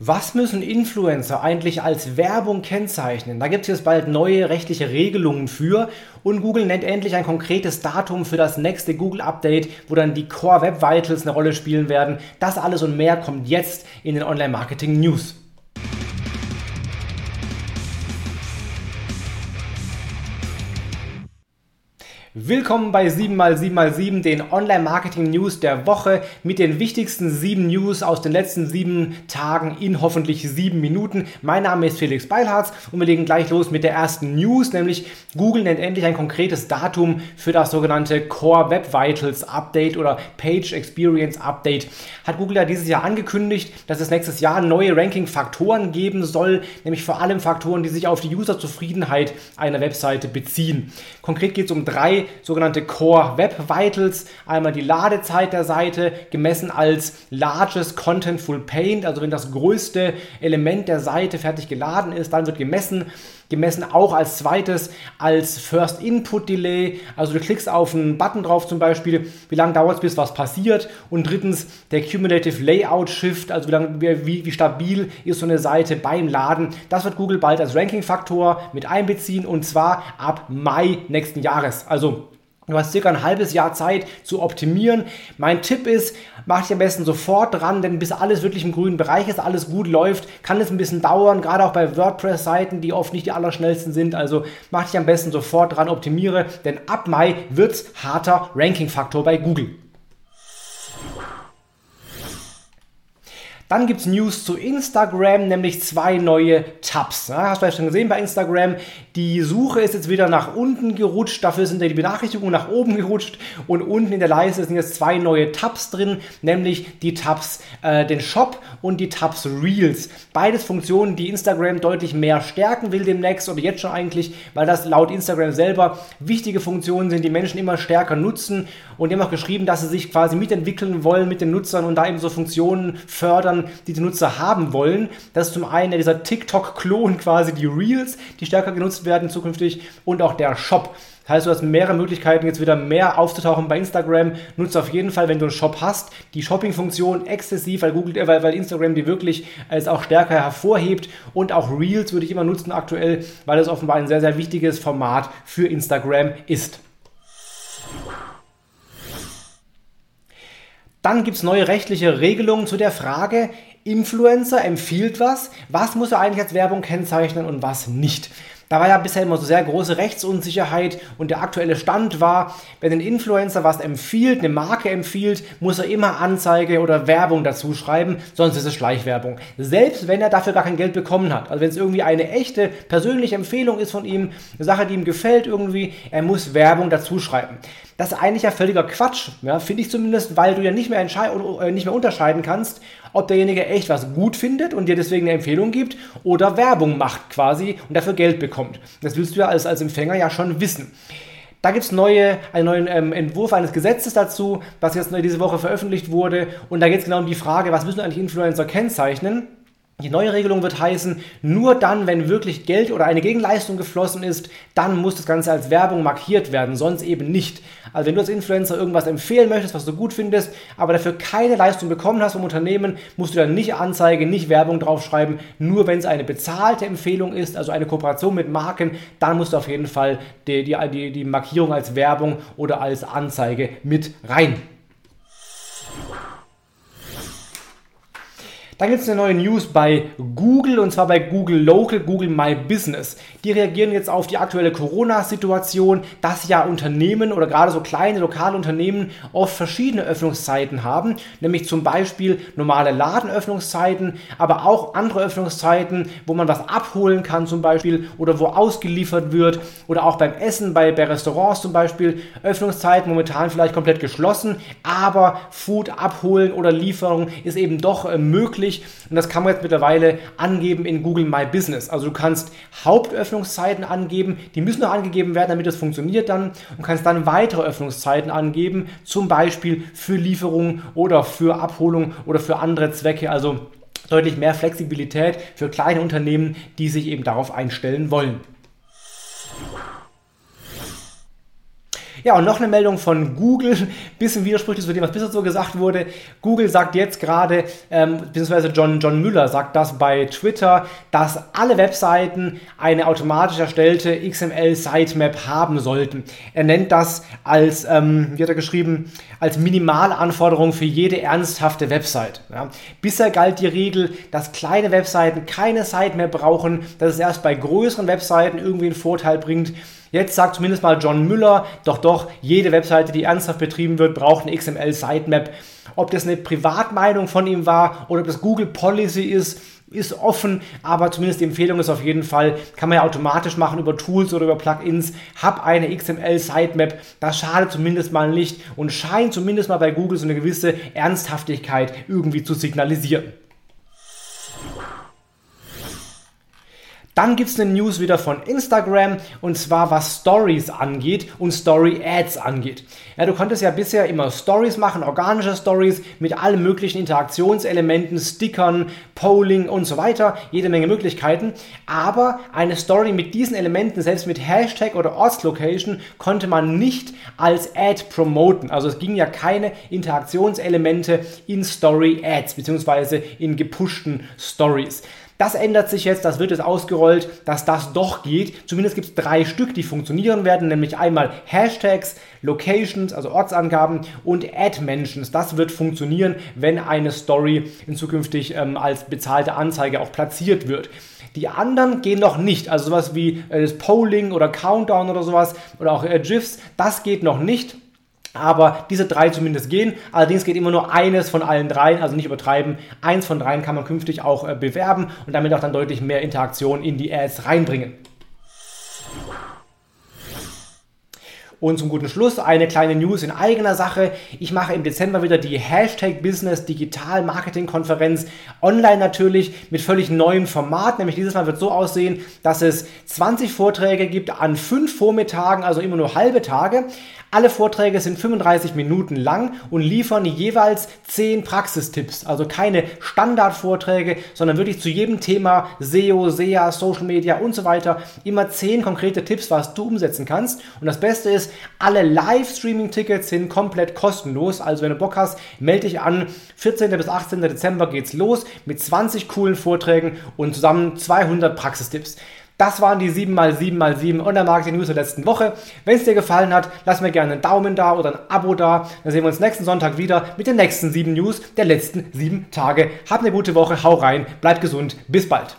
Was müssen Influencer eigentlich als Werbung kennzeichnen? Da gibt es jetzt bald neue rechtliche Regelungen für und Google nennt endlich ein konkretes Datum für das nächste Google Update, wo dann die Core Web Vitals eine Rolle spielen werden. Das alles und mehr kommt jetzt in den Online Marketing News. Willkommen bei 7x7x7, den Online-Marketing-News der Woche mit den wichtigsten 7 News aus den letzten 7 Tagen in hoffentlich 7 Minuten. Mein Name ist Felix Beilharz und wir legen gleich los mit der ersten News, nämlich Google nennt endlich ein konkretes Datum für das sogenannte Core Web Vitals Update oder Page Experience Update. Hat Google ja dieses Jahr angekündigt, dass es nächstes Jahr neue Ranking-Faktoren geben soll, nämlich vor allem Faktoren, die sich auf die User-Zufriedenheit einer Webseite beziehen. Konkret geht es um drei sogenannte Core Web Vitals. Einmal die Ladezeit der Seite, gemessen als Largest Contentful Paint, also wenn das größte Element der Seite fertig geladen ist, dann wird gemessen gemessen auch als zweites als First Input Delay. Also du klickst auf einen Button drauf zum Beispiel, wie lange dauert es, bis was passiert. Und drittens der Cumulative Layout Shift, also wie, lang, wie, wie stabil ist so eine Seite beim Laden. Das wird Google bald als Ranking-Faktor mit einbeziehen und zwar ab Mai nächsten Jahres. Also Du hast circa ein halbes Jahr Zeit zu optimieren. Mein Tipp ist, mach dich am besten sofort dran, denn bis alles wirklich im grünen Bereich ist, alles gut läuft, kann es ein bisschen dauern, gerade auch bei WordPress-Seiten, die oft nicht die allerschnellsten sind. Also mach dich am besten sofort dran, optimiere, denn ab Mai wird's harter Ranking-Faktor bei Google. Dann gibt es News zu Instagram, nämlich zwei neue Tabs. Ja, hast du vielleicht schon gesehen bei Instagram. Die Suche ist jetzt wieder nach unten gerutscht, dafür sind die Benachrichtigungen nach oben gerutscht und unten in der Leiste sind jetzt zwei neue Tabs drin, nämlich die Tabs äh, den Shop und die Tabs Reels. Beides Funktionen, die Instagram deutlich mehr stärken will demnächst oder jetzt schon eigentlich, weil das laut Instagram selber wichtige Funktionen sind, die Menschen immer stärker nutzen und die haben auch geschrieben, dass sie sich quasi mitentwickeln wollen mit den Nutzern und da eben so Funktionen fördern, Sachen, die die Nutzer haben wollen. Das ist zum einen dieser TikTok-Klon quasi, die Reels, die stärker genutzt werden zukünftig und auch der Shop. Das heißt, du hast mehrere Möglichkeiten, jetzt wieder mehr aufzutauchen bei Instagram. Nutze auf jeden Fall, wenn du einen Shop hast, die Shopping-Funktion exzessiv, weil, Google, weil, weil Instagram die wirklich als auch stärker hervorhebt. Und auch Reels würde ich immer nutzen aktuell, weil es offenbar ein sehr, sehr wichtiges Format für Instagram ist. Dann gibt es neue rechtliche Regelungen zu der Frage, Influencer empfiehlt was, was muss er eigentlich als Werbung kennzeichnen und was nicht. Da war ja bisher immer so sehr große Rechtsunsicherheit und der aktuelle Stand war, wenn ein Influencer was empfiehlt, eine Marke empfiehlt, muss er immer Anzeige oder Werbung dazu schreiben, sonst ist es Schleichwerbung. Selbst wenn er dafür gar kein Geld bekommen hat. Also wenn es irgendwie eine echte persönliche Empfehlung ist von ihm, eine Sache, die ihm gefällt irgendwie, er muss Werbung dazu schreiben. Das ist eigentlich ja völliger Quatsch, ja, finde ich zumindest, weil du ja nicht mehr, äh, nicht mehr unterscheiden kannst, ob derjenige echt was gut findet und dir deswegen eine Empfehlung gibt oder Werbung macht quasi und dafür Geld bekommt. Das willst du ja als, als Empfänger ja schon wissen. Da gibt es neue, einen neuen ähm, Entwurf eines Gesetzes dazu, was jetzt diese Woche veröffentlicht wurde. Und da geht es genau um die Frage, was müssen eigentlich Influencer kennzeichnen? Die neue Regelung wird heißen, nur dann, wenn wirklich Geld oder eine Gegenleistung geflossen ist, dann muss das Ganze als Werbung markiert werden, sonst eben nicht. Also wenn du als Influencer irgendwas empfehlen möchtest, was du gut findest, aber dafür keine Leistung bekommen hast vom Unternehmen, musst du dann nicht Anzeige, nicht Werbung draufschreiben. Nur wenn es eine bezahlte Empfehlung ist, also eine Kooperation mit Marken, dann musst du auf jeden Fall die, die, die, die Markierung als Werbung oder als Anzeige mit rein. Dann gibt es eine neue News bei Google und zwar bei Google Local, Google My Business. Die reagieren jetzt auf die aktuelle Corona-Situation, dass ja Unternehmen oder gerade so kleine lokale Unternehmen oft verschiedene Öffnungszeiten haben, nämlich zum Beispiel normale Ladenöffnungszeiten, aber auch andere Öffnungszeiten, wo man was abholen kann zum Beispiel oder wo ausgeliefert wird oder auch beim Essen, bei, bei Restaurants zum Beispiel. Öffnungszeiten momentan vielleicht komplett geschlossen, aber Food abholen oder Lieferung ist eben doch äh, möglich möglich und das kann man jetzt mittlerweile angeben in Google My Business. Also du kannst Hauptöffnungszeiten angeben, die müssen noch angegeben werden, damit das funktioniert dann und kannst dann weitere Öffnungszeiten angeben, zum Beispiel für Lieferungen oder für Abholung oder für andere Zwecke. Also deutlich mehr Flexibilität für kleine Unternehmen, die sich eben darauf einstellen wollen. Ja, und noch eine Meldung von Google, bisschen widersprüchlich zu dem, was bisher so gesagt wurde. Google sagt jetzt gerade, ähm, beziehungsweise John, John Müller sagt das bei Twitter, dass alle Webseiten eine automatisch erstellte XML-Sitemap haben sollten. Er nennt das als, ähm, wie hat er geschrieben, als Minimalanforderung für jede ernsthafte Website. Ja. Bisher galt die Regel, dass kleine Webseiten keine Sitemap brauchen, dass es erst bei größeren Webseiten irgendwie einen Vorteil bringt. Jetzt sagt zumindest mal John Müller, doch doch, jede Webseite, die ernsthaft betrieben wird, braucht eine XML-Sitemap. Ob das eine Privatmeinung von ihm war oder ob das Google Policy ist, ist offen, aber zumindest die Empfehlung ist auf jeden Fall, kann man ja automatisch machen über Tools oder über Plugins. Hab eine XML Sitemap, das schadet zumindest mal nicht und scheint zumindest mal bei Google so eine gewisse Ernsthaftigkeit irgendwie zu signalisieren. Dann gibt es eine News wieder von Instagram und zwar was Stories angeht und Story Ads angeht. Ja, du konntest ja bisher immer Stories machen, organische Stories mit allen möglichen Interaktionselementen, Stickern, Polling und so weiter, jede Menge Möglichkeiten. Aber eine Story mit diesen Elementen, selbst mit Hashtag oder Ortslocation, konnte man nicht als Ad promoten. Also es ging ja keine Interaktionselemente in Story Ads beziehungsweise in gepushten Stories. Das ändert sich jetzt, das wird jetzt ausgerollt, dass das doch geht. Zumindest gibt es drei Stück, die funktionieren werden, nämlich einmal Hashtags, Locations, also Ortsangaben und Ad-Mentions. Das wird funktionieren, wenn eine Story in zukünftig ähm, als bezahlte Anzeige auch platziert wird. Die anderen gehen noch nicht. Also sowas wie äh, das Polling oder Countdown oder sowas oder auch äh, GIFs, das geht noch nicht. Aber diese drei zumindest gehen. Allerdings geht immer nur eines von allen dreien, also nicht übertreiben. Eins von dreien kann man künftig auch äh, bewerben und damit auch dann deutlich mehr Interaktion in die Ads reinbringen. Und zum guten Schluss eine kleine News in eigener Sache. Ich mache im Dezember wieder die Hashtag Business Digital Marketing Konferenz online natürlich mit völlig neuem Format. Nämlich dieses Mal wird so aussehen, dass es 20 Vorträge gibt an fünf Vormittagen, also immer nur halbe Tage. Alle Vorträge sind 35 Minuten lang und liefern jeweils 10 Praxistipps. Also keine Standardvorträge, sondern wirklich zu jedem Thema SEO, SEA, Social Media und so weiter immer 10 konkrete Tipps, was du umsetzen kannst. Und das Beste ist, alle Live-Streaming-Tickets sind komplett kostenlos. Also wenn du Bock hast, melde dich an. 14. bis 18. Dezember geht's los mit 20 coolen Vorträgen und zusammen 200 Praxistipps. Das waren die 7x7x7 Online-Marketing-News der letzten Woche. Wenn es dir gefallen hat, lass mir gerne einen Daumen da oder ein Abo da. Dann sehen wir uns nächsten Sonntag wieder mit den nächsten 7 News der letzten 7 Tage. Hab eine gute Woche, hau rein, bleib gesund, bis bald.